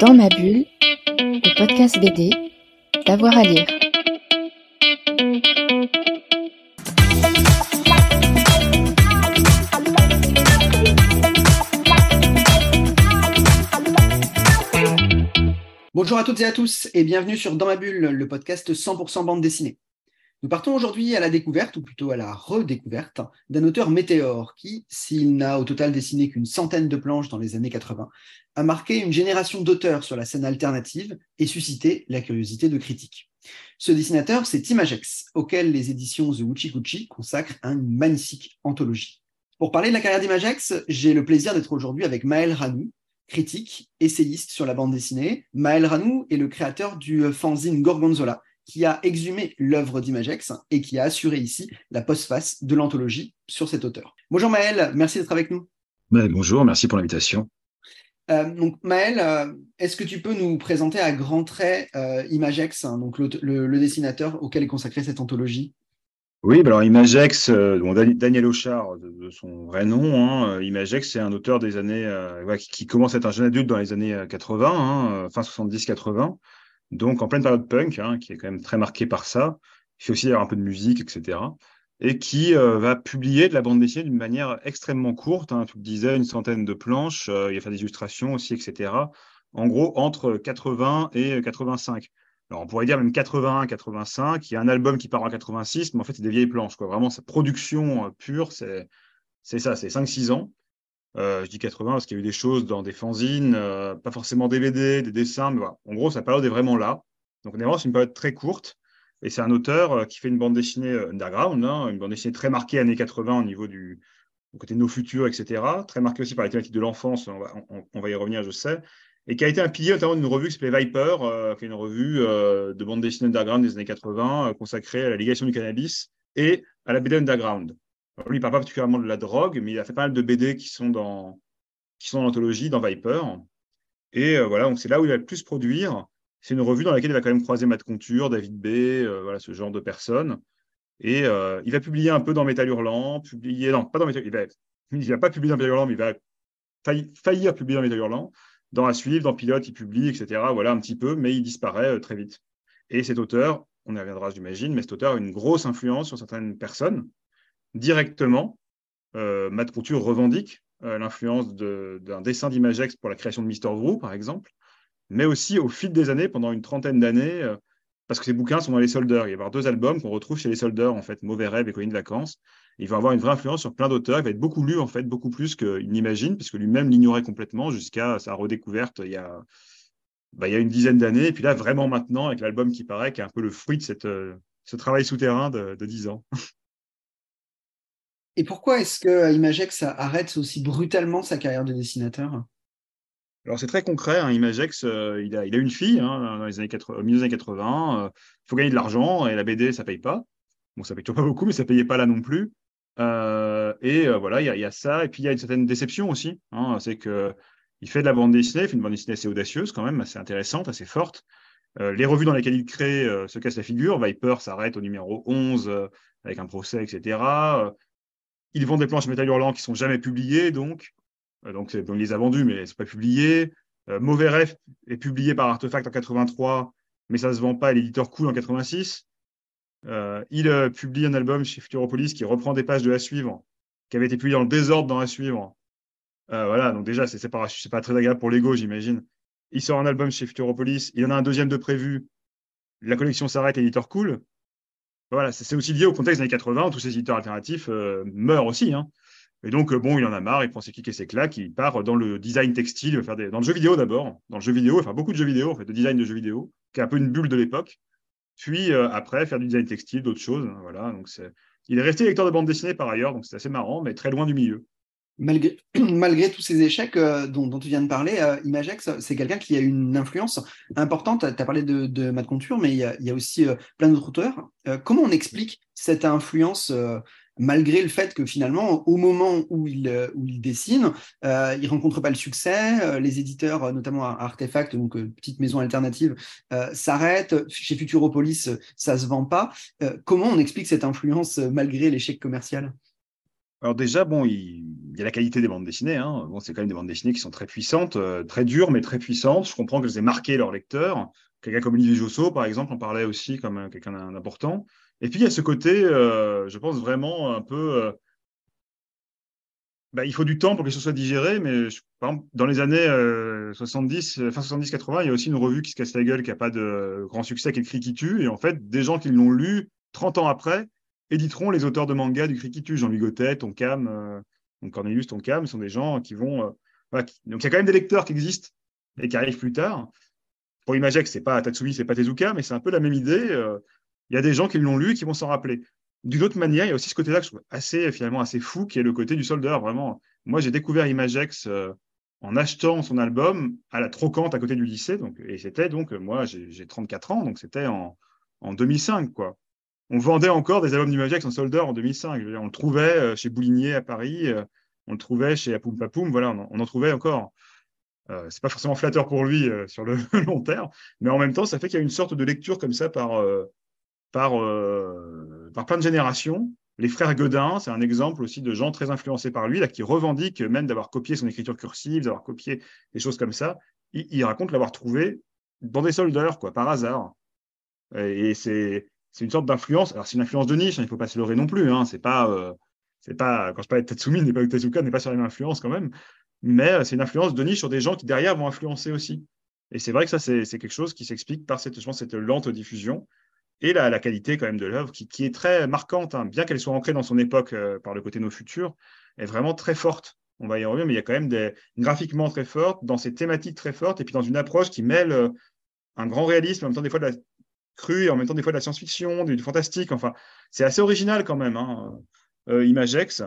Dans ma bulle, le podcast BD, d'avoir à lire. Bonjour à toutes et à tous et bienvenue sur Dans ma bulle, le podcast 100% bande dessinée. Nous partons aujourd'hui à la découverte, ou plutôt à la redécouverte, d'un auteur météore qui, s'il n'a au total dessiné qu'une centaine de planches dans les années 80, a marqué une génération d'auteurs sur la scène alternative et suscité la curiosité de critiques. Ce dessinateur, c'est Imagex, auquel les éditions The Wuchikuchi consacrent une magnifique anthologie. Pour parler de la carrière d'Imagex, j'ai le plaisir d'être aujourd'hui avec Maël Ranou, critique, essayiste sur la bande dessinée. Maël Ranou est le créateur du fanzine Gorgonzola, qui a exhumé l'œuvre d'Imagex et qui a assuré ici la postface de l'anthologie sur cet auteur. Bonjour Maël, merci d'être avec nous. bonjour, merci pour l'invitation. Euh, donc Maël, euh, est-ce que tu peux nous présenter à grands traits euh, Imagex, hein, donc le, dessinateur auquel est consacrée cette anthologie? Oui, bah alors Imagex, Daniel Auchard, de, son vrai nom, hein, Imagex, c'est un auteur des années qui, commence à être un jeune adulte dans les années 80, hein, fin 70-80, donc en pleine période punk, hein, qui est quand même très marqué par ça. Il fait aussi un peu de musique, etc. Et qui euh, va publier de la bande dessinée d'une manière extrêmement courte. Hein, tu le disais, une centaine de planches. Euh, il va faire des illustrations aussi, etc. En gros, entre 80 et 85. Alors, on pourrait dire même 81, 85. Il y a un album qui part en 86, mais en fait, c'est des vieilles planches. Quoi. Vraiment, sa production euh, pure, c'est ça, c'est 5-6 ans. Euh, je dis 80 parce qu'il y a eu des choses dans des fanzines, euh, pas forcément DVD, des dessins, mais voilà. En gros, sa période est vraiment là. Donc, on est vraiment sur une période très courte. Et c'est un auteur euh, qui fait une bande dessinée underground, hein, une bande dessinée très marquée années 80 au niveau du, côté de nos futurs, etc. Très marquée aussi par les thématiques de l'enfance, on va, on, va, y revenir, je sais. Et qui a été un pilier notamment d'une revue qui s'appelait Viper, qui est une revue de bande dessinée underground des années 80, consacrée à la légation du cannabis et à la BD underground lui, il parle pas particulièrement de la drogue, mais il a fait pas mal de BD qui sont dans, qui sont dans l'anthologie, dans Viper. Et euh, voilà, donc c'est là où il va le plus produire. C'est une revue dans laquelle il va quand même croiser Matt Conture, David B, euh, voilà, ce genre de personnes. Et euh, il va publier un peu dans Métal Hurlant, publier, non, pas dans Métal il va, il va pas publier dans Métal Hurlant, mais il va faillir publier dans Métal Hurlant. Dans La Suivre, dans Pilote, il publie, etc. Voilà, un petit peu, mais il disparaît très vite. Et cet auteur, on y reviendra, j'imagine, mais cet auteur a une grosse influence sur certaines personnes directement, euh, Matt Couture revendique euh, l'influence d'un dessin d'Imagex pour la création de Mister Vrou, par exemple, mais aussi au fil des années, pendant une trentaine d'années, euh, parce que ces bouquins sont dans les soldeurs. Il va y avoir deux albums qu'on retrouve chez les soldeurs, en fait, Mauvais rêve et Colline de vacances. Il va avoir une vraie influence sur plein d'auteurs. Il va être beaucoup lu, en fait, beaucoup plus qu'il n'imagine, puisque lui-même l'ignorait complètement jusqu'à sa redécouverte il y a, bah, il y a une dizaine d'années. Et puis là, vraiment maintenant, avec l'album qui paraît, qui est un peu le fruit de cette, ce travail souterrain de, dix ans. Et pourquoi est-ce que Imagex arrête aussi brutalement sa carrière de dessinateur? Alors c'est très concret, hein. Imagex, euh, il, a, une fille hein, dans les années 80, milieu des années 80, euh, il faut gagner de l'argent et la BD ça paye pas. Bon ça paye toujours pas beaucoup mais ça payait pas là non plus. Euh, et voilà, il y, a ça et puis il y a une certaine déception aussi. Hein. c'est que il fait de la bande dessinée, il fait une bande dessinée assez audacieuse quand même, assez intéressante, assez forte. les revues dans lesquelles il crée se cassent la figure. Viper s'arrête au numéro 11 avec un procès, etc. Ils vendent des planches métal hurlant qui sont jamais publiées, donc. Euh, donc, on les a vendues, mais elles ne pas publiées. Euh, Mauvais Rêve est publié par Artefact en 83, mais ça ne se vend pas, l'éditeur coule en 86. Euh, il publie un album chez Futuropolis qui reprend des pages de la suivre, qui avait été publié dans le désordre dans la suivre. voilà, donc déjà, ce n'est pas, pas très agréable pour l'ego, j'imagine. Il sort un album chez Futuropolis, il en a un deuxième de prévu. La collection s'arrête, l'éditeur coule. Voilà, c'est aussi lié au contexte des années 80, où tous ces éditeurs alternatifs euh, meurent aussi. Hein. Et donc, euh, bon, il en a marre, il prend ses clics et ses claques, il part dans le design textile, il dans le jeu vidéo d'abord, dans le jeu vidéo, enfin beaucoup de jeux vidéo, en fait, de design de jeux vidéo, qui est un peu une bulle de l'époque. Puis euh, après, faire du design textile, d'autres choses. Hein, voilà, donc il est resté lecteur de bande dessinée par ailleurs, donc c'est assez marrant, mais très loin du milieu malgré, malgré tous ces échecs euh, dont, tu viens de parler, euh, Imagex, c'est quelqu'un qui a une influence importante. Tu as parlé de, de Matt Conture, mais il y a, aussi euh, plein d'autres auteurs. comment on explique cette influence malgré le fait que finalement, au moment où il, où il dessine, il ne rencontre pas le succès, les éditeurs, notamment Artefact, donc petite maison alternative, s'arrêtent, chez Futuropolis, ça ne se vend pas. comment on explique cette influence malgré l'échec commercial? Alors déjà, bon, il, y a la qualité des bandes dessinées. Hein. Bon, c'est quand même des bandes dessinées qui sont très puissantes, euh, très dures, mais très puissantes. Je comprends qu'elles aient marqué leur lecteur. Quelqu'un comme Olivier Josso, par exemple, en parlait aussi comme quelqu'un d'important. Et puis, il y a ce côté, euh, je pense vraiment un peu... Euh, bah, il faut du temps pour que les choses soient digérées, mais par exemple, dans les années 70, fin 70-80, il y a aussi une revue qui se casse la gueule, qui n'a pas de grand succès, qui est qui tue. Et en fait, des gens qui l'ont lu 30 ans après, éditeront les auteurs de manga du cri qui tue. Jean-Louis Gautet, Tonkam, euh, Cornelius Tonkam, sont des gens qui vont. Euh, Donc il y a quand même des lecteurs qui existent et qui arrivent plus tard. Pour Imagex, c'est pas Tatsumi, c'est pas Tezuka, mais c'est un peu la même idée. Euh, il y a des gens qui l'ont lu et qui vont s'en rappeler. D'une autre manière, il y a aussi ce côté-là que je trouve assez, finalement, assez fou, qui est le côté du soldeur. Vraiment, moi, j'ai découvert Imagex en achetant son album à la trocante à côté du lycée. Donc, et c'était donc, moi, j'ai 34 ans, donc c'était en, en 2005, quoi on vendait encore des albums d'Imagex en solder en 2005. on le trouvait euh, chez Boulinier à Paris, euh, on le trouvait chez Apoum Papoum, voilà, on, en trouvait encore. Euh, c'est pas forcément flatteur pour lui sur le long terme, mais en même temps, ça fait qu'il y a une sorte de lecture comme ça par, plein de générations. Les frères Godin, c'est un exemple aussi de gens très influencés par lui, qui revendiquent même d'avoir copié son écriture cursive, d'avoir copié des choses comme ça. Il, raconte l'avoir trouvé dans des soldeurs, quoi, par hasard. Et c'est c'est une sorte d'influence. Alors, c'est une influence de niche, hein, il ne faut pas se leurrer non plus. Hein, c'est pas, euh, pas, quand je parle de Tatsumi, n'est pas Tezuka, n'est pas sur la même influence quand même. Mais euh, c'est une influence de niche sur des gens qui derrière vont influencer aussi. Et c'est vrai que ça, c'est, quelque chose qui s'explique par cette, je pense, cette lente diffusion et la, qualité quand même de l'œuvre qui, qui, est très marquante, hein, bien qu'elle soit ancrée dans son époque euh, par le côté nos futurs, est vraiment très forte. On va y revenir, mais il y a quand même des graphiquement très fortes, dans ces thématiques très fortes, et puis dans une approche qui mêle un grand réalisme, en même temps des fois de la, cru et en même temps des fois de la science-fiction, du, fantastique. Enfin, c'est assez original quand même, hein, euh, Imagex.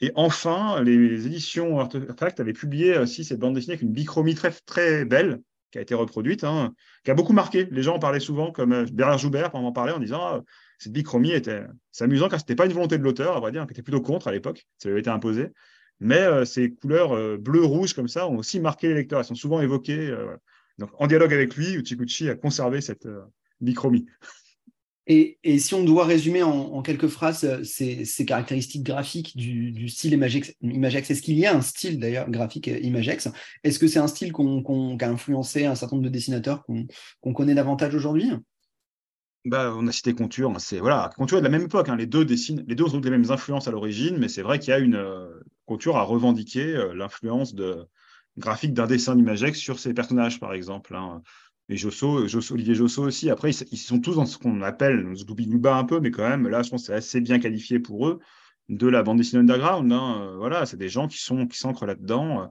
Et enfin, les éditions Artefact avaient publié aussi cette bande dessinée avec une bichromie très, très belle qui a été reproduite, hein, qui a beaucoup marqué. Les gens en parlaient souvent, comme euh, Bernard Joubert en parlait en disant ah, cette bichromie était c'est amusant car ce n'était pas une volonté de l'auteur, à vrai dire, qui était plutôt contre à l'époque, ça lui avait été imposé. Mais euh, ces couleurs bleu-rouge comme ça ont aussi marqué les lecteurs, elles sont souvent évoquées. Donc, en dialogue avec lui, Uchikuchi a conservé cette, bichromie. Et, et, si on doit résumer en, quelques phrases euh, ces, caractéristiques graphiques du, style Imagex, Imagex est-ce qu'il y a un style d'ailleurs graphique euh, Imagex? Est-ce que c'est un style qu'on, qui a influencé un certain nombre de dessinateurs qu'on, connaît davantage aujourd'hui? Bah, on a cité Conture, hein, c'est voilà, Conture est de la même époque. Hein. les deux dessinent, les deux ont les mêmes influences à l'origine, mais c'est vrai qu'il y a une euh, Conture a revendiqué l'influence de graphique d'un dessin d'Imagex sur ses personnages, par exemple. Hein et Josso, Olivier Josso aussi. Après, ils, sont tous dans ce qu'on appelle le un peu, mais quand même, là, je pense que c'est assez bien qualifié pour eux de la bande dessinée underground. Hein. Euh, voilà, c'est des gens qui sont qui s'ancrent là-dedans. Euh,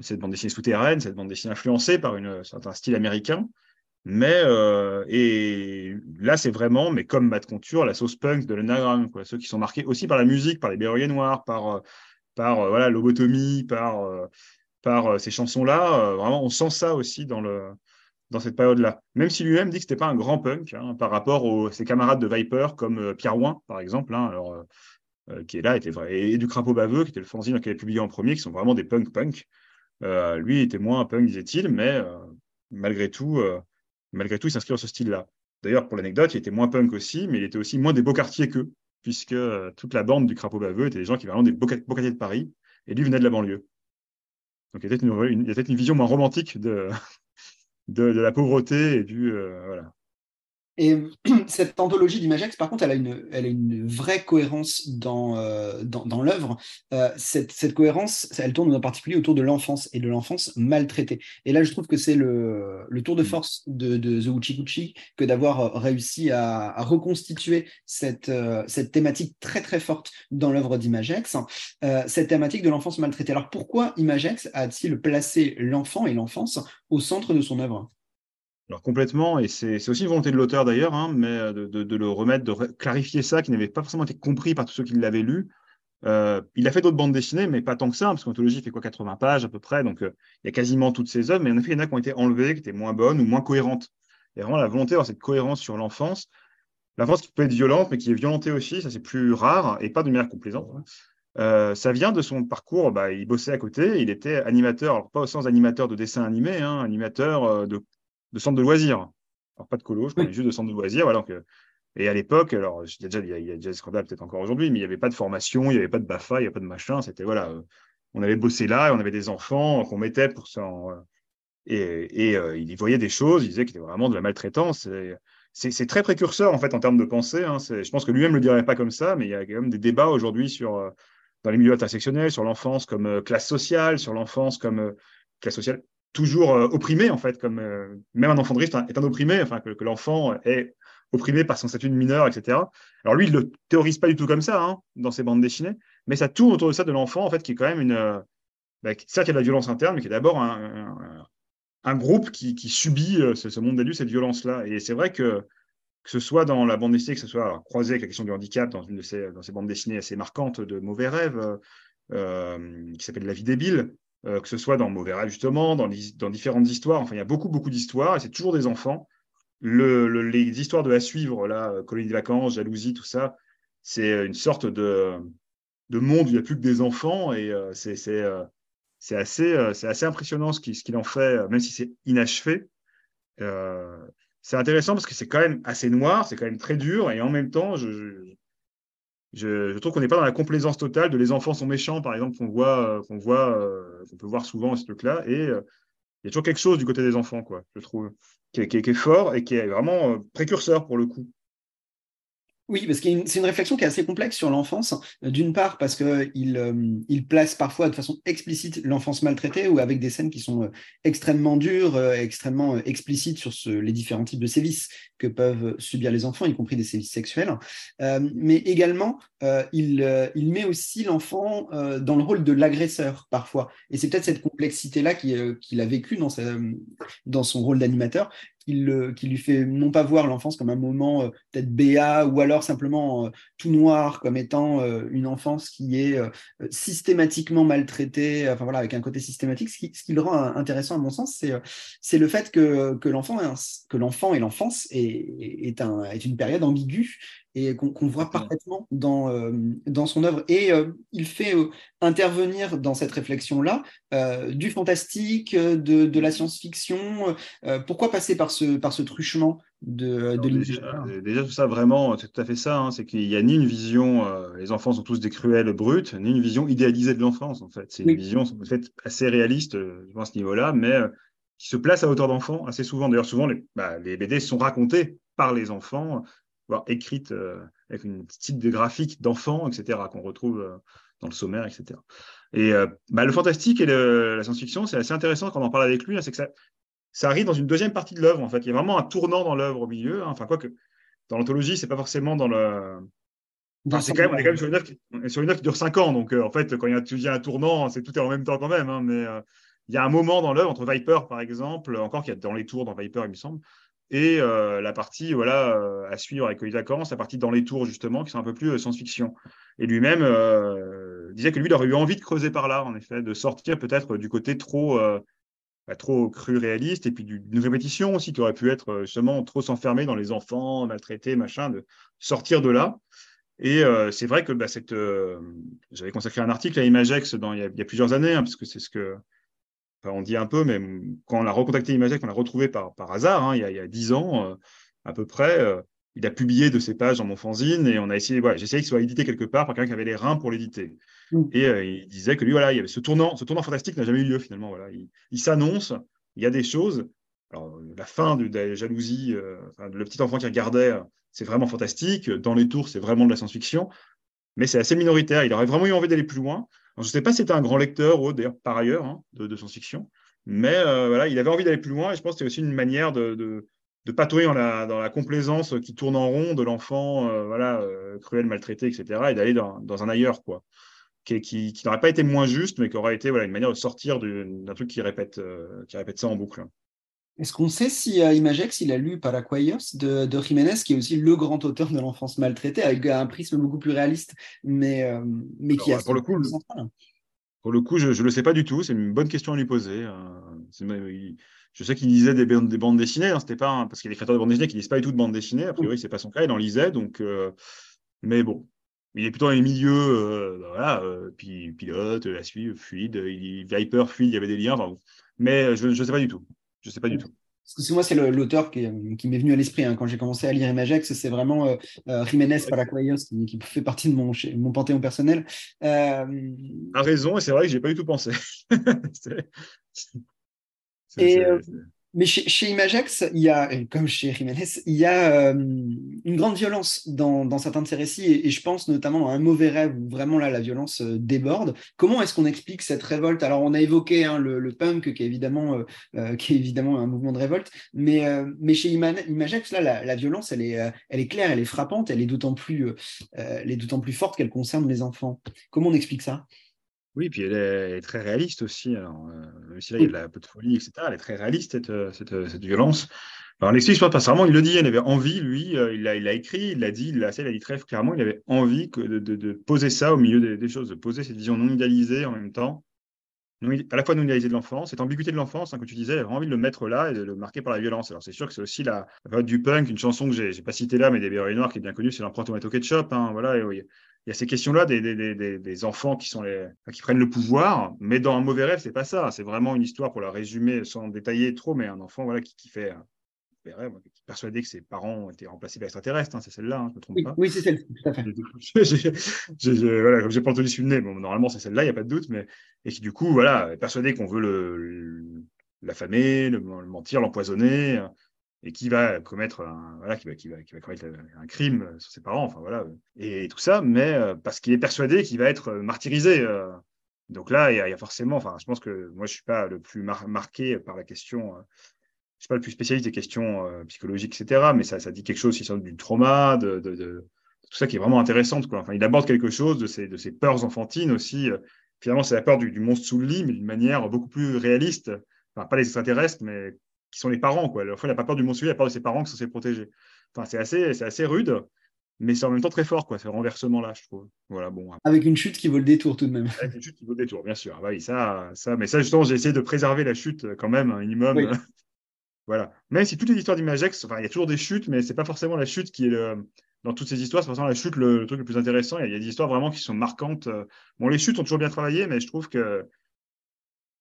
cette bande dessinée souterraine, cette bande dessinée influencée par une, un certain style américain. Mais euh, et là, c'est vraiment, mais comme Matt Conture, la sauce punk de l'underground. Ceux qui sont marqués aussi par la musique, par les Berruyers Noirs, par par voilà lobotomie, par par ces chansons-là. vraiment, on sent ça aussi dans le dans cette période-là. Même si lui-même dit que ce n'était pas un grand punk hein, par rapport à ses camarades de Viper comme euh, Pierre Ouin, par exemple, hein, alors, euh, euh, qui est là, était vrai, et, du Crapaud Baveux, qui était le fanzine qu'il avait publié en premier, qui sont vraiment des punk-punk. lui était moins un punk, disait-il, mais malgré tout, malgré tout, il s'inscrit dans ce style-là. D'ailleurs, pour l'anecdote, il était moins punk aussi, mais il était aussi moins des beaux quartiers qu'eux, puisque toute la bande du Crapaud Baveux était des gens qui vraiment des beaux, quartiers de Paris, et lui venait de la banlieue. Donc il y a peut-être une, vision moins romantique de, de, la pauvreté et du. Euh, voilà. Et cette anthologie d'Imagex, par contre, elle a une, elle a une vraie cohérence dans, euh, dans, l'œuvre. Euh, cette, cette, cohérence, elle tourne en particulier autour de l'enfance et de l'enfance maltraitée. Et là, je trouve que c'est le, le, tour de mm. force de, de The Uchikuchi que d'avoir réussi à, à, reconstituer cette, euh, cette thématique très très forte dans l'œuvre d'Imagex, cette thématique de l'enfance maltraitée. Alors pourquoi Imagex a-t-il placé l'enfant et l'enfance au centre de son œuvre? Alors complètement, et c'est aussi une volonté de l'auteur d'ailleurs, hein, mais euh, de, le remettre, de clarifier ça, qui n'avait pas forcément été compris par tous ceux qui l'avaient lu. Euh, il a fait d'autres bandes dessinées, mais pas tant que ça, hein, parce qu'Anthologie fait quoi 80 pages à peu près, donc euh, il y a quasiment toutes ses œuvres, mais en effet, il y en a qui ont été enlevées, qui étaient moins bonnes ou moins cohérentes. Il y a vraiment la volonté d'avoir cette cohérence sur l'enfance. L'enfance qui peut être violente, mais qui est violentée aussi, ça c'est plus rare, et pas de manière complaisante. ça vient de son parcours, bah, il bossait à côté, il était animateur, alors pas au sens animateur de dessin animé, hein, animateur de de centre de loisirs. Alors, pas de colo, je parlais juste de centre de loisirs. Voilà, donc, euh, Et à l'époque, alors il y a déjà, il y a, déjà des scandales peut-être encore aujourd'hui, mais il n'y avait pas de formation, il n'y avait pas de BAFA, il n'y avait pas de machin. C'était voilà, on avait bossé là et on avait des enfants qu'on mettait pour ça. Et, et il y voyait des choses, il disait qu'il était vraiment de la maltraitance. C'est très précurseur en fait en termes de pensée. Hein. Je pense que lui-même ne le dirait pas comme ça, mais il y a quand même des débats aujourd'hui sur dans les milieux intersectionnels, sur l'enfance comme euh, classe sociale, sur l'enfance comme euh, classe sociale toujours euh, opprimée, en fait, comme même un enfant de riche est un opprimé, enfin, que, l'enfant est opprimé par son statut de mineur, etc. Alors lui, il ne le théorise pas du tout comme ça hein, dans ses bandes dessinées, mais ça tourne autour de ça de l'enfant, en fait, qui est quand même une. Bah, certes, il y a de la violence interne, mais qui est d'abord un, groupe qui, subit ce, monde d'adultes, cette violence-là. Et c'est vrai que que ce soit dans la bande dessinée, que ce soit croisé avec la question du handicap dans une de ces, dans ces bandes dessinées assez marquantes de Mauvais Rêves, euh, qui s'appelle La vie débile, euh, que ce soit dans Mauvais Rêves, justement, dans, dans différentes histoires. Enfin, il y a beaucoup, beaucoup d'histoires et c'est toujours des enfants. Le, les histoires de à suivre, là, colonie de vacances, jalousie, tout ça, c'est une sorte de, de monde où il n'y a plus que des enfants et euh, c'est c'est assez, assez impressionnant ce qu'il en fait, même si c'est inachevé c'est intéressant parce que c'est quand même assez noir, c'est quand même très dur, et en même temps, je, trouve qu'on n'est pas dans la complaisance totale de les enfants sont méchants, par exemple, qu'on voit, qu'on voit, euh, qu'on peut voir souvent ce truc-là, et euh, il y a toujours quelque chose du côté des enfants, quoi, je trouve, qui est, qui est fort et qui est vraiment euh, précurseur pour le coup. Oui, parce que c'est une réflexion qui est assez complexe sur l'enfance. Euh, d'une part, parce qu'il euh, il place parfois de façon explicite l'enfance maltraitée ou avec des scènes qui sont euh, extrêmement dures, extrêmement explicites sur ce, les différents types de sévices que peuvent subir les enfants, y compris des sévices sexuels. mais également, il, il, met aussi l'enfant dans le rôle de l'agresseur parfois. Et c'est peut-être cette complexité-là qu'il a vécu dans, dans son rôle d'animateur qui, lui fait non pas voir l'enfance comme un moment euh, peut-être béat ou alors simplement euh, tout noir comme étant euh, une enfance qui est systématiquement maltraitée, enfin voilà, avec un côté systématique. Ce qui, le rend intéressant à mon sens, c'est le fait que, que l'enfant et l'enfance est, est une période ambiguë et qu'on voit parfaitement dans, euh, dans son œuvre. Et euh, il fait euh, intervenir dans cette réflexion-là du fantastique, de, de la science-fiction. pourquoi passer par ce, par ce truchement de, de déjà, déjà, tout ça, vraiment, c'est tout à fait ça. Hein, c'est qu'il n'y a ni une vision, les enfants sont tous des cruels brutes, ni une vision idéalisée de l'enfance, en fait. C'est une vision en fait, assez réaliste à ce niveau-là, mais qui se place à hauteur d'enfant assez souvent. D'ailleurs, souvent, les, bah, les BD sont racontés par les enfants voire écrite euh, avec une style de graphique d'enfant, etc., qu'on retrouve euh, dans le sommaire, etc. Et euh, bah, le fantastique et la science-fiction, c'est assez intéressant quand on en parle avec lui, hein, c'est que ça, ça arrive dans une deuxième partie de l'œuvre, en fait. Il y a vraiment un tournant dans l'œuvre au milieu. Hein. Enfin, quoi que dans l'anthologie, c'est pas forcément dans le. c'est quand même, on est quand même sur une œuvre qui, sur une œuvre qui dure 5 ans. Donc, en fait, quand il y a, un tournant, c'est tout est en même temps quand même. Hein, mais il y a un moment dans l'œuvre, entre Viper, par exemple, encore qu'il y a dans les tours dans Viper, il me semble, et euh, la partie voilà euh, à suivre avec Colis Vacances, la partie dans les tours justement, qui sont un peu plus euh, science-fiction. Et lui-même disait que lui, il aurait eu envie de creuser par là, en effet, de sortir peut-être du côté trop, bah, trop cru réaliste, et puis d'une répétition aussi, qui aurait pu être justement trop s'enfermer dans les enfants, maltraités, machin, de sortir de là. Et c'est vrai que bah, j'avais consacré un article à Imagex il, y a, plusieurs années, hein, parce que c'est ce que on dit un peu, mais quand on a recontacté Imagec, on l'a retrouvé par, par hasard, hein, il, y a, dix ans euh, à peu près. Euh, il a publié de ses pages dans mon fanzine et on a essayé, voilà, j'ai essayé qu'il soit édité quelque part par quelqu'un qui avait les reins pour l'éditer. Mm. Et euh, il disait que lui, voilà, il y avait ce tournant, ce tournant fantastique n'a jamais eu lieu finalement. Voilà. Il, s'annonce, il y a des choses. Alors, la fin de, la jalousie, le petit enfant qui regardait, c'est vraiment fantastique. Dans les tours, c'est vraiment de la science-fiction. Mais c'est assez minoritaire. Il aurait vraiment eu envie d'aller plus loin je ne sais pas si c'était un grand lecteur, d'ailleurs, par ailleurs, hein, de, science-fiction, mais euh, voilà, il avait envie d'aller plus loin et je pense que c'était aussi une manière de, patouiller dans la, complaisance qui tourne en rond de l'enfant euh, voilà, euh, cruel, maltraité, etc., et d'aller dans, un ailleurs, quoi, qui, qui, n'aurait pas été moins juste, mais qui aurait été voilà, une manière de sortir d'un truc qui répète, qui répète ça en boucle. Est-ce qu'on sait si euh, Imagex il a lu Paracuellos de, de, Jiménez, qui est aussi le grand auteur de l'enfance maltraitée, avec un prisme beaucoup plus réaliste, mais, euh, mais qui a pour le coup, pour le coup, je ne le sais pas du tout. C'est une bonne question à lui poser. Euh, je sais qu'il lisait des, des, bandes dessinées. Hein, c'était pas parce qu'il y a des créateurs de bandes dessinées qui lisent pas du tout de bandes dessinées. A priori, c'est pas son cas. Il en lisait, donc. mais bon, il est plutôt dans les milieux, voilà, puis pilote, la suite, fluide, il, Viper, fluide, il y avait des liens. mais je ne sais pas du tout. Je ne sais pas du tout. Parce que moi, c'est l'auteur qui, m'est venu à l'esprit hein. quand j'ai commencé à lire Imagex. C'est vraiment euh, euh, Jiménez Palacuellos qui, qui, fait partie de mon, mon panthéon personnel. Euh... A raison, et c'est vrai que j'ai pas du tout pensé. et, euh, mais chez, chez, Imagex, il y a, comme chez Jiménez, il y a euh, une grande violence dans, certains de ces récits, et, je pense notamment à un mauvais rêve où vraiment là la violence euh, déborde. Comment est-ce qu'on explique cette révolte? Alors on a évoqué hein, le, punk, qui est évidemment, euh, qui est évidemment un mouvement de révolte, mais, mais chez Imagex, là la, la, violence, elle est, elle est claire, elle est frappante, elle est d'autant plus, elle est d'autant plus forte qu'elle concerne les enfants. Comment on explique ça? Oui, puis elle est, très réaliste aussi. Alors, euh, même si là, il y a un peu de folie, etc., elle est très réaliste, cette, euh, cette, euh, cette violence. Alors, l'explique, pas vraiment, il le dit, il avait envie, lui, il l'a il a écrit, il l'a dit, il l'a dit très clairement, il avait envie que de, de, de poser ça au milieu des, des, choses, de poser cette vision non idéalisée en même temps, à la fois non idéalisée de l'enfance, cette ambiguïté de l'enfance, hein, que tu disais, il avait envie de le mettre là et de le marquer par la violence. Alors, c'est sûr que c'est aussi la, la du punk, une chanson que j'ai pas citée là, mais des Berry Noirs qui est bien connue, c'est l'empreinte tomato ketchup. Hein, voilà, et, oui il y a ces questions-là des, des, des, des, enfants qui, sont les, qui prennent le pouvoir, mais dans un mauvais rêve, c'est pas ça. C'est vraiment une histoire, pour la résumer sans détailler trop, mais un enfant voilà, qui, qui fait qui est persuadé que ses parents ont été remplacés par extraterrestres. Hein, c'est celle-là, hein, je me trompe oui, pas. Oui, c'est celle tout à fait. voilà, comme j'ai pas entendu suivre bon, normalement c'est celle-là, il n'y a pas de doute, mais et qui du coup, voilà, est persuadé qu'on veut le, l'affamer, le, le mentir, l'empoisonner et qui va commettre un, voilà, qui va, qui va, qui va commettre un crime sur ses parents, enfin voilà, et, tout ça, mais euh, parce qu'il est persuadé qu'il va être martyrisé. Euh. Donc là, il y, a, il y, a forcément, enfin, je pense que moi, je suis pas le plus mar marqué par la question, euh, je suis pas le plus spécialiste des questions euh, psychologiques, etc. Mais ça, ça dit quelque chose aussi du trauma, de, de, de, tout ça qui est vraiment intéressant. Quoi. Enfin, il aborde quelque chose de ces, de ces peurs enfantines aussi. Finalement, c'est la peur du, du, monstre sous le lit, mais d'une manière beaucoup plus réaliste. Enfin, pas les extraterrestres, mais qui sont les parents. Quoi. Fois, il n'a pas peur du monstre, il a peur de ses parents qui sont censés protéger. Enfin, c'est assez, c'est assez rude, mais c'est en même temps très fort, quoi, ce renversement-là, je trouve. Voilà, bon. Avec une chute qui vaut le détour tout de même. Avec une chute qui vaut le détour, bien sûr. Ah, bah oui, ça, ça, mais ça, justement, j'ai essayé de préserver la chute quand même, un minimum. Oui. voilà. Même si toutes les histoires d'Imagex, enfin, il y a toujours des chutes, mais c'est pas forcément la chute qui est le. Dans toutes ces histoires, c'est forcément la chute le, truc le plus intéressant. Il y, a, des histoires vraiment qui sont marquantes. Bon, les chutes ont toujours bien travaillé, mais je trouve que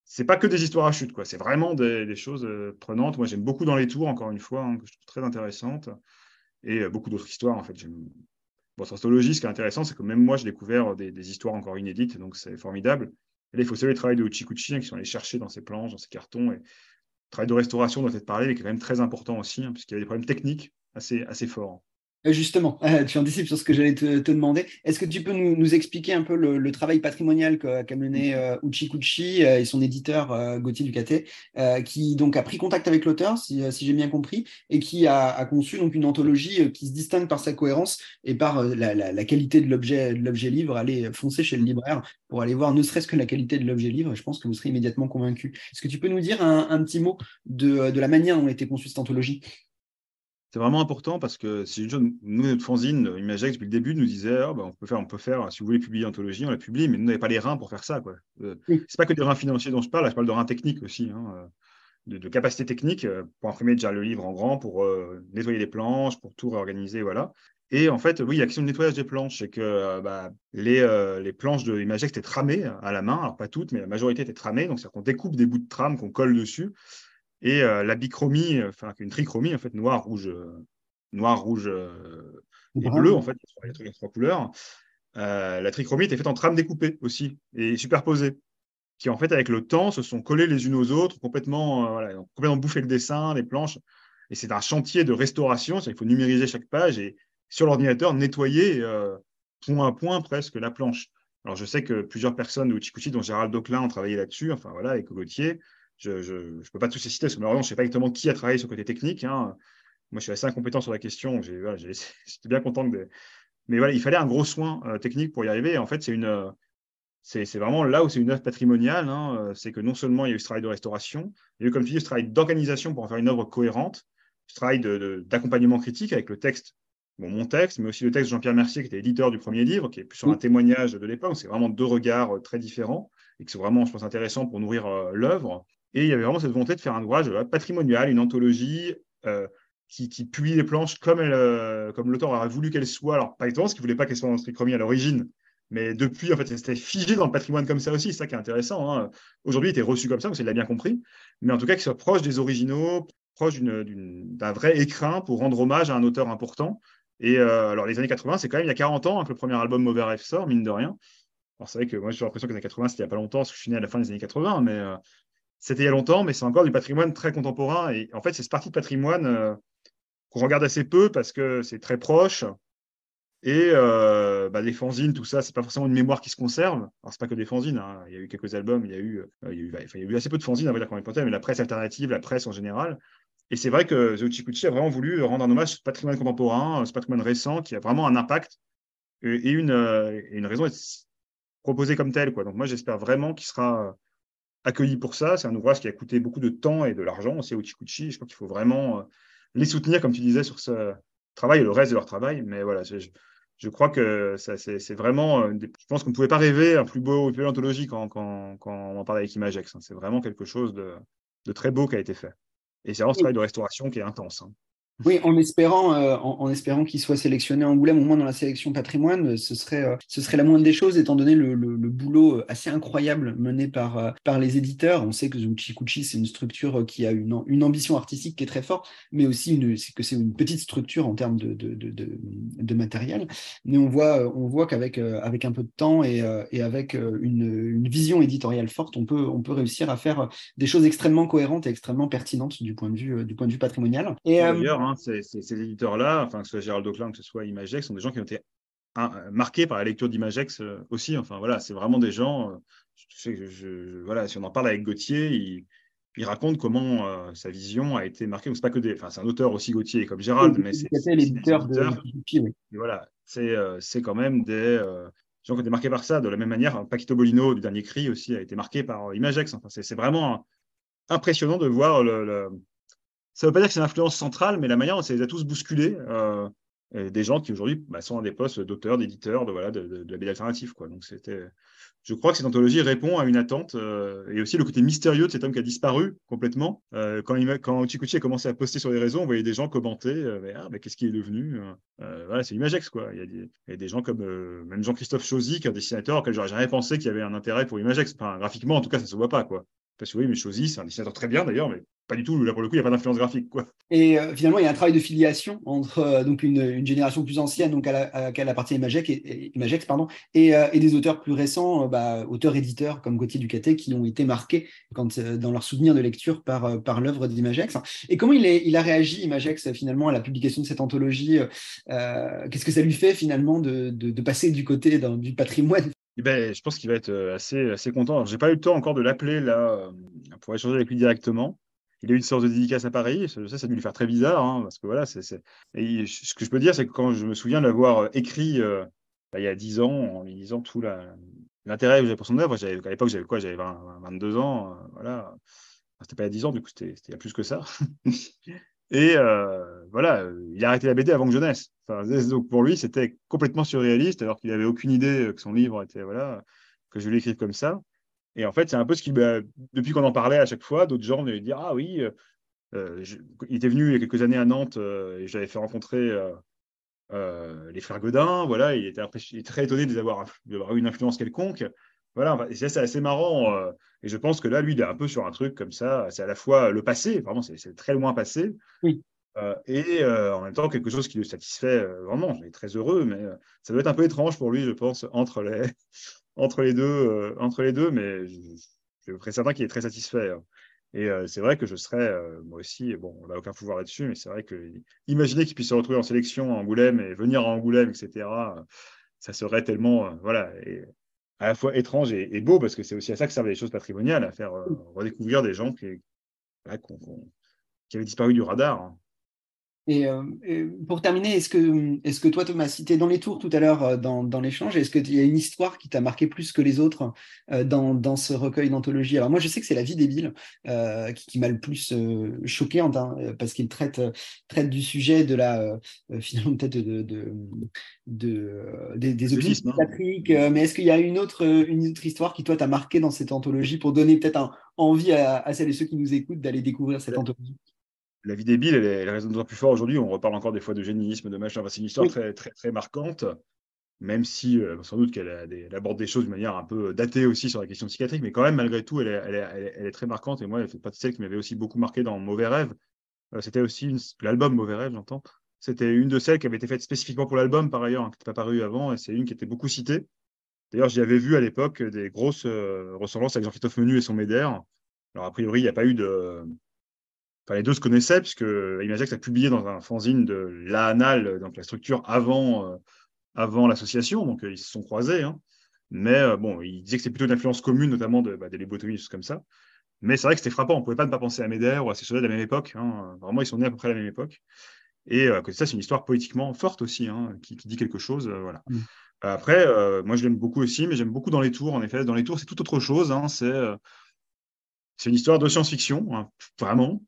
c'est pas que des histoires à chute, quoi. C'est vraiment des, choses euh, prenantes. Moi, j'aime beaucoup dans les tours, encore une fois, hein, que je trouve très intéressantes. Et euh, beaucoup d'autres histoires, en fait. Votre astrologie, ce qui est intéressant, c'est que même moi, j'ai découvert des, histoires encore inédites, donc c'est formidable. Et il faut saluer le travail de Uchikuchi, hein, qui sont allés chercher dans ses planches, dans ses cartons. Et travail de restauration doit être parlé, mais qui est quand même très important aussi, hein, puisqu'il y a des problèmes techniques assez, assez forts. Euh, justement, tu anticipes sur ce que j'allais te, te, demander. Est-ce que tu peux nous, nous, expliquer un peu le, le travail patrimonial qu'a qu mené euh, Uchikuchi euh, et son éditeur euh, Gauthier Ducaté, euh, qui donc a pris contact avec l'auteur, si, si j'ai bien compris, et qui a, a, conçu donc une anthologie qui se distingue par sa cohérence et par la, la, la qualité de l'objet l'objet livre. Allez foncer chez le libraire pour aller voir ne serait-ce que la qualité de l'objet livre. Je pense que vous serez immédiatement convaincu. Est-ce que tu peux nous dire un, un petit mot de, de la manière dont a été conçue cette anthologie? C'est vraiment important parce que c'est une chose, nous, notre fanzine, Imagex, depuis le début, nous disait oh, bah, on, peut faire, on peut faire, si vous voulez publier anthologie, on la publie, mais nous, n'avons pas les reins pour faire ça. Euh, oui. C'est pas que des reins financiers dont je parle, là, je parle de reins techniques aussi, hein, euh, de, de capacité technique euh, pour imprimer déjà le livre en grand, pour euh, nettoyer les planches, pour tout réorganiser, voilà. Et en fait, oui, il y a question de nettoyage des planches, c'est que euh, bah, les, euh, les, planches de Imagex étaient tramées à la main, alors pas toutes, mais la majorité étaient tramées, donc c'est-à-dire qu'on découpe des bouts de trame qu'on colle dessus, et euh, la bichromie, enfin une trichromie, en fait, noir, rouge, noir, rouge euh, et bleu, en fait, a trois couleurs. Euh, la trichromie était faite en trames découpées aussi et superposées, qui en fait, avec le temps, se sont collées les unes aux autres, complètement, euh, voilà, complètement bouffé le dessin, les planches. Et c'est un chantier de restauration, il faut numériser chaque page et sur l'ordinateur, nettoyer euh, point à point presque la planche. Alors, je sais que plusieurs personnes de Uchikuchi, dont Gérald Doclin, ont travaillé là-dessus, enfin voilà, et Cogotier. Je ne peux pas tous les citer, parce que malheureusement, je ne sais pas exactement qui a travaillé sur le côté technique. Hein. Moi, je suis assez incompétent sur la question. Voilà, J'étais bien content de. Mais voilà, il fallait un gros soin euh, technique pour y arriver. Et en fait, c'est une. Euh, c'est vraiment là où c'est une œuvre patrimoniale. Hein, euh, c'est que non seulement il y a eu ce travail de restauration, il y a eu, comme tu dis, ce travail d'organisation pour en faire une œuvre cohérente, ce travail d'accompagnement critique avec le texte, bon, mon texte, mais aussi le texte de Jean-Pierre Mercier, qui était éditeur du premier livre, qui est plus sur un témoignage de l'époque. C'est vraiment deux regards très différents et que c'est vraiment, je pense, intéressant pour nourrir euh, l'œuvre. Et il y avait vraiment cette volonté de faire un ouvrage patrimonial, une anthologie. Euh, qui, qui, publie les planches comme, euh, comme l'auteur aurait voulu qu'elles soient. Alors, pas exactement, parce qu'il ne voulait pas qu'elles soient dans le à l'origine, mais depuis, en fait, c'était figé dans le patrimoine comme ça aussi. C'est ça qui est intéressant. Hein. Aujourd'hui, il était reçu comme ça, il l'a bien compris. Mais en tout cas, qu'il soit proche des originaux, proche d'un vrai écrin pour rendre hommage à un auteur important. Et alors, les années 80, c'est quand même il y a 40 ans hein, que le premier album Mauvais Rêve sort, mine de rien. Alors, c'est vrai que moi, j'ai l'impression que les années 80, c'était il n'y a pas longtemps, parce que je suis né à la fin des années 80, mais c'était il y a longtemps, mais c'est encore du patrimoine très contemporain. Et en fait, c'est ce parti de patrimoine qu'on regarde assez peu parce que c'est très proche. Et euh, bah, les fanzines, tout ça, c'est pas forcément une mémoire qui se conserve. Alors, c'est pas que des fanzines. Hein. Il y a eu quelques albums, il y a eu, euh, il, y a eu assez peu de fanzines, à vrai dire, quand même, mais la presse alternative, la presse en général. Et c'est vrai que The a vraiment voulu rendre un hommage à ce patrimoine contemporain, ce patrimoine récent qui a vraiment un impact et, une, euh, une raison d'être proposé comme tel. Quoi. Donc, moi, j'espère vraiment qu'il sera accueilli pour ça. C'est un ouvrage qui a coûté beaucoup de temps et de l'argent aussi à Uchikuchi. Je crois qu'il faut vraiment les soutenir, comme tu disais, sur ce travail et le reste de leur travail. Mais voilà, je, je crois que c'est vraiment. Euh, je pense qu'on ne pouvait pas rêver un plus beau, une plus belle anthologie quand, quand, quand, on en parle avec Imagex. Hein. C'est vraiment quelque chose de, de, très beau qui a été fait. Et c'est vraiment ce travail de restauration qui est intense. Hein. Oui, en espérant, euh, en, espérant qu'il soit sélectionné en Angoulême, au moins dans la sélection patrimoine, euh, ce serait, euh, ce serait la moindre des choses, étant donné le, le, boulot assez incroyable mené par, par les éditeurs. On sait que Zuchikuchi, c'est une structure qui a une, une ambition artistique qui est très forte, mais aussi une, que c'est une petite structure en termes de, de, de, de, matériel. Mais on voit, on voit qu'avec avec un peu de temps et, et avec une, une, vision éditoriale forte, on peut, on peut réussir à faire des choses extrêmement cohérentes et extrêmement pertinentes du point de vue, du point de vue patrimonial. Et, Hein, ces, éditeurs-là, enfin, que ce soit Gérald Auclin, que ce soit Imagex, sont des gens qui ont été hein, marqués par la lecture d'Imagex euh, aussi. Enfin, voilà, c'est vraiment des gens. Euh, je, voilà, si on en parle avec Gauthier, il, il raconte comment euh, sa vision a été marquée. C'est pas que des. Enfin, c'est un auteur aussi Gauthier comme Gérald, mais c'est l'éditeur de. voilà, c'est quand même des gens qui ont été marqués par ça. De la même manière, Paquito Bolino du dernier cri aussi a été marqué par Imagex. Enfin, c'est vraiment impressionnant de voir le, ça ne veut pas dire que c'est l'influence centrale, mais la manière dont ça les a tous bousculés. Euh, des gens qui aujourd'hui bah, sont à des postes d'auteurs, d'éditeurs, de, voilà, de, la BD alternative. Donc je crois que cette anthologie répond à une attente euh, et aussi le côté mystérieux de cet homme qui a disparu complètement. Euh, quand, quand a commencé à poster sur les réseaux, on voyait des gens commenter mais, ah, mais qu'est-ce qu'il est devenu c'est Imagex. Quoi. Il, y a des, gens comme même Jean-Christophe Chauzy, qui est un dessinateur auquel j'aurais jamais pensé qu'il y avait un intérêt pour Imagex. Graphiquement, en tout cas, ça ne se voit pas. Quoi. Parce que oui, mais Chauzy, c'est un dessinateur très bien d'ailleurs, mais pas du tout. Là, pour le coup, il n'y a pas d'influence graphique. Quoi. Et euh, finalement, il y a un travail de filiation entre euh, donc une, génération plus ancienne, donc à, laquelle appartient Imagex, et, Imagex pardon, et, euh, et, des auteurs plus récents, bah, auteurs-éditeurs comme Gauthier Ducatet, qui ont été marqués quand, dans leur souvenir de lecture par, par l'œuvre d'Imagex. Et comment il, est, il a réagi, Imagex, finalement, à la publication de cette anthologie Qu'est-ce que ça lui fait, finalement, de, de, passer du côté du patrimoine? Eh ben, je pense qu'il va être assez, assez content. Je n'ai pas eu le temps encore de l'appeler là pour échanger avec lui directement il a eu une séance de dédicace à Paris. Ça, ça a dû lui faire très bizarre, hein, parce que voilà, ce que je peux dire, c'est que quand je me souviens de l'avoir euh, écrit euh, bah, il y a 10 ans, en lui disant tout l'intérêt que j'avais pour son œuvre, à l'époque, j'avais quoi J'avais 22 ans, euh, voilà. c'était pas il y a 10 ans, du coup, c'était, il y a plus que ça. Et voilà, il a arrêté la BD avant que je naisse. donc pour lui, c'était complètement surréaliste, alors qu'il n'avait aucune idée que son livre était, voilà, que je l'écrive comme ça. Et en fait, c'est un peu ce qui, bah, depuis qu'on en parlait à chaque fois, d'autres gens venaient dire Ah oui, euh, euh, il était venu il y a quelques années à Nantes euh, et j'avais fait rencontrer les frères Godin. Voilà, il était, très étonné d'avoir eu une influence quelconque. Voilà, c'est assez marrant. et je pense que là, lui, il est un peu sur un truc comme ça. C'est à la fois le passé, vraiment, c'est très loin passé. Oui. et en même temps, quelque chose qui le satisfait vraiment. Il est très heureux, mais ça doit être un peu étrange pour lui, je pense, entre les, entre les deux, euh, entre les deux mais je, je, certain qu'il est très satisfait. Hein. Et euh, c'est vrai que je serais, euh, moi aussi, bon, on n'a aucun pouvoir là-dessus, mais c'est vrai que imaginer qu'il puisse se retrouver en sélection à Angoulême et venir à Angoulême, etc., ça serait tellement, voilà, à la fois étrange et, beau, parce que c'est aussi à ça que servent les choses patrimoniales, à faire redécouvrir des gens qui, qui, avaient disparu du radar. Hein. Euh, et, pour terminer, est-ce que, est que toi, tu m'as cité dans les tours tout à l'heure euh, dans, dans l'échange, est-ce qu'il y a une histoire qui t'a marqué plus que les autres euh, dans, dans, ce recueil d'anthologie? Alors moi, je sais que c'est La vie débile euh, qui, qui m'a le plus choqué hein, parce qu'il traite, traite du sujet de la, finalement peut-être de, de, de, des, des hein. psychiatriques. mais est-ce qu'il y a une autre, une autre histoire qui, toi, t'a marqué dans cette anthologie pour donner peut-être envie à, à celles et ceux qui nous écoutent d'aller découvrir cette anthologie? La vie débile, elle, elle résonne d'autant plus fort aujourd'hui. On reparle encore des fois de génisme, de machin. c'est une histoire très, très, très marquante, même si euh, sans doute qu'elle aborde des choses de manière un peu datée aussi sur la question psychiatrique, mais quand même, malgré tout, elle est, elle est, elle est très marquante. Et moi, elle fait partie de celle qui m'avait aussi beaucoup marqué dans Mauvais Rêve, c'était aussi l'album Mauvais Rêve, j'entends. C'était une de celles qui avait été faite spécifiquement pour l'album, par ailleurs, hein, qui n'était pas paru avant, et c'est une qui était beaucoup citée. D'ailleurs, j'y avais vu à l'époque des grosses ressemblances avec Jean-Christophe Menu et son Médère. Alors, a priori, il n'y a pas eu de. Enfin, les deux se connaissaient, puisque Imagex a publié dans un fanzine de La donc la structure avant, avant l'association, donc ils se sont croisés. Hein. Mais bon, il disait que c'était plutôt une influence commune, notamment de, bah, des lobotomies, des choses comme ça. Mais c'est vrai que c'était frappant. On ne pouvait pas ne pas penser à Médère ou à ces choses de la même époque. Hein. Vraiment, ils sont nés à peu près à la même époque. Et à côté de ça, c'est une histoire poétiquement forte aussi, hein, qui, dit quelque chose. voilà. Mmh. Après, moi, je l'aime beaucoup aussi, mais j'aime beaucoup dans les tours. En effet, dans les tours, c'est tout autre chose. c'est c'est une histoire de science-fiction, vraiment,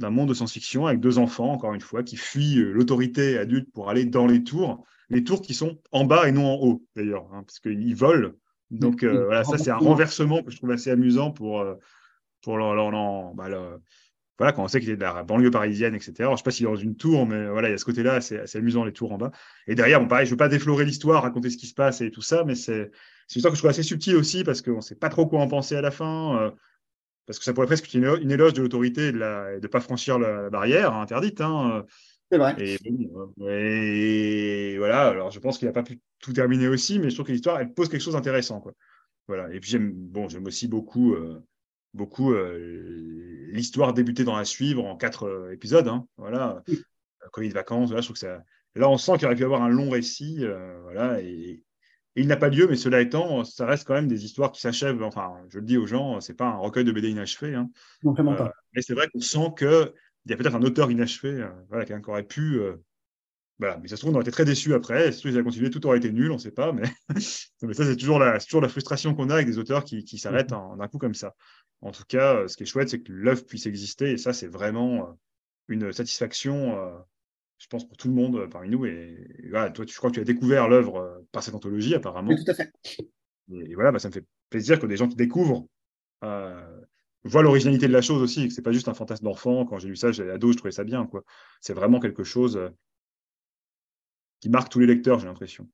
d'un monde de science-fiction avec deux enfants, encore une fois, qui fuient l'autorité adulte pour aller dans les tours. Les tours qui sont en bas et non en haut, d'ailleurs, parce qu'ils volent. Donc, voilà, ça, c'est un renversement que je trouve assez amusant pour, pour bah, voilà, quand on sait qu'il est de la banlieue parisienne, etc. je ne sais pas s'il est dans une tour, mais voilà, il y a ce côté-là, c'est assez amusant, les tours en bas. Et derrière, bon, pareil, je ne veux pas déflorer l'histoire, raconter ce qui se passe et tout ça, mais c'est une histoire que je trouve assez subtile aussi, parce qu'on ne sait pas trop quoi en penser à la fin, euh, parce que ça pourrait presque être une, éloge de l'autorité et de ne pas franchir la, barrière hein, interdite. Hein, c'est vrai. Et, voilà, alors je pense qu'il n'a pas pu tout terminer aussi, mais je trouve que l'histoire, elle pose quelque chose d'intéressant. Quoi. Voilà. Et puis j'aime bon, aussi beaucoup. Euh, beaucoup euh, l'histoire débutée dans la suivre en quatre euh, épisodes. Hein, voilà, oui. Covid vacances. Voilà, je trouve que ça. Là, on sent qu'il aurait pu y avoir un long récit. Euh, voilà, et, il n'a pas lieu, mais cela étant, ça reste quand même des histoires qui s'achèvent. Enfin, je le dis aux gens, c'est pas un recueil de BD inachevé. Hein. Non, vraiment pas. mais c'est vrai qu'on sent qu'il y a peut-être un auteur inachevé, voilà, qui aurait pu voilà. Mais ça se trouve, on aurait été très déçus après. Si ça continué, tout aurait été nul, on ne sait pas. Mais, mais ça, c'est toujours, la, toujours la frustration qu'on a avec des auteurs qui, qui s'arrêtent mm-hmm. en, un coup comme ça. En tout cas, euh, ce qui est chouette, c'est que l'œuvre puisse exister. Et ça, c'est vraiment euh, une satisfaction, euh, je pense, pour tout le monde parmi nous. Et, voilà, toi, tu, je crois que tu as découvert l'œuvre par cette anthologie, apparemment. Oui, tout à fait. Et, voilà, bah, ça me fait plaisir que des gens qui découvrent voient l'originalité de la chose aussi, que c'est pas juste un fantasme d'enfant. Quand j'ai lu ça, j'étais ado, je trouvais ça bien. quoi. C'est vraiment quelque chose qui marque tous les lecteurs, j'ai l'impression.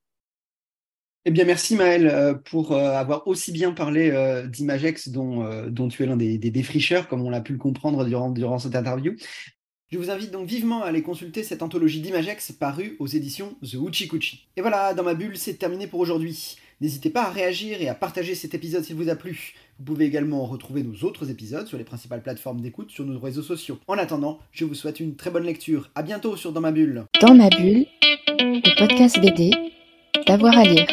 Eh bien, merci Maël euh, pour euh, avoir aussi bien parlé euh, d'Imagex, dont, dont, tu es l'un des, défricheurs, comme on l'a pu le comprendre durant, durant cette interview. Je vous invite donc vivement à aller consulter cette anthologie d'Imagex parue aux éditions The Uchikuchi. Et voilà, dans ma bulle, c'est terminé pour aujourd'hui. N'hésitez pas à réagir et à partager cet épisode s'il vous a plu. Vous pouvez également retrouver nos autres épisodes sur les principales plateformes d'écoute sur nos réseaux sociaux. En attendant, je vous souhaite une très bonne lecture. À bientôt sur Dans ma bulle. Dans ma bulle, le podcast BD, d'avoir à lire.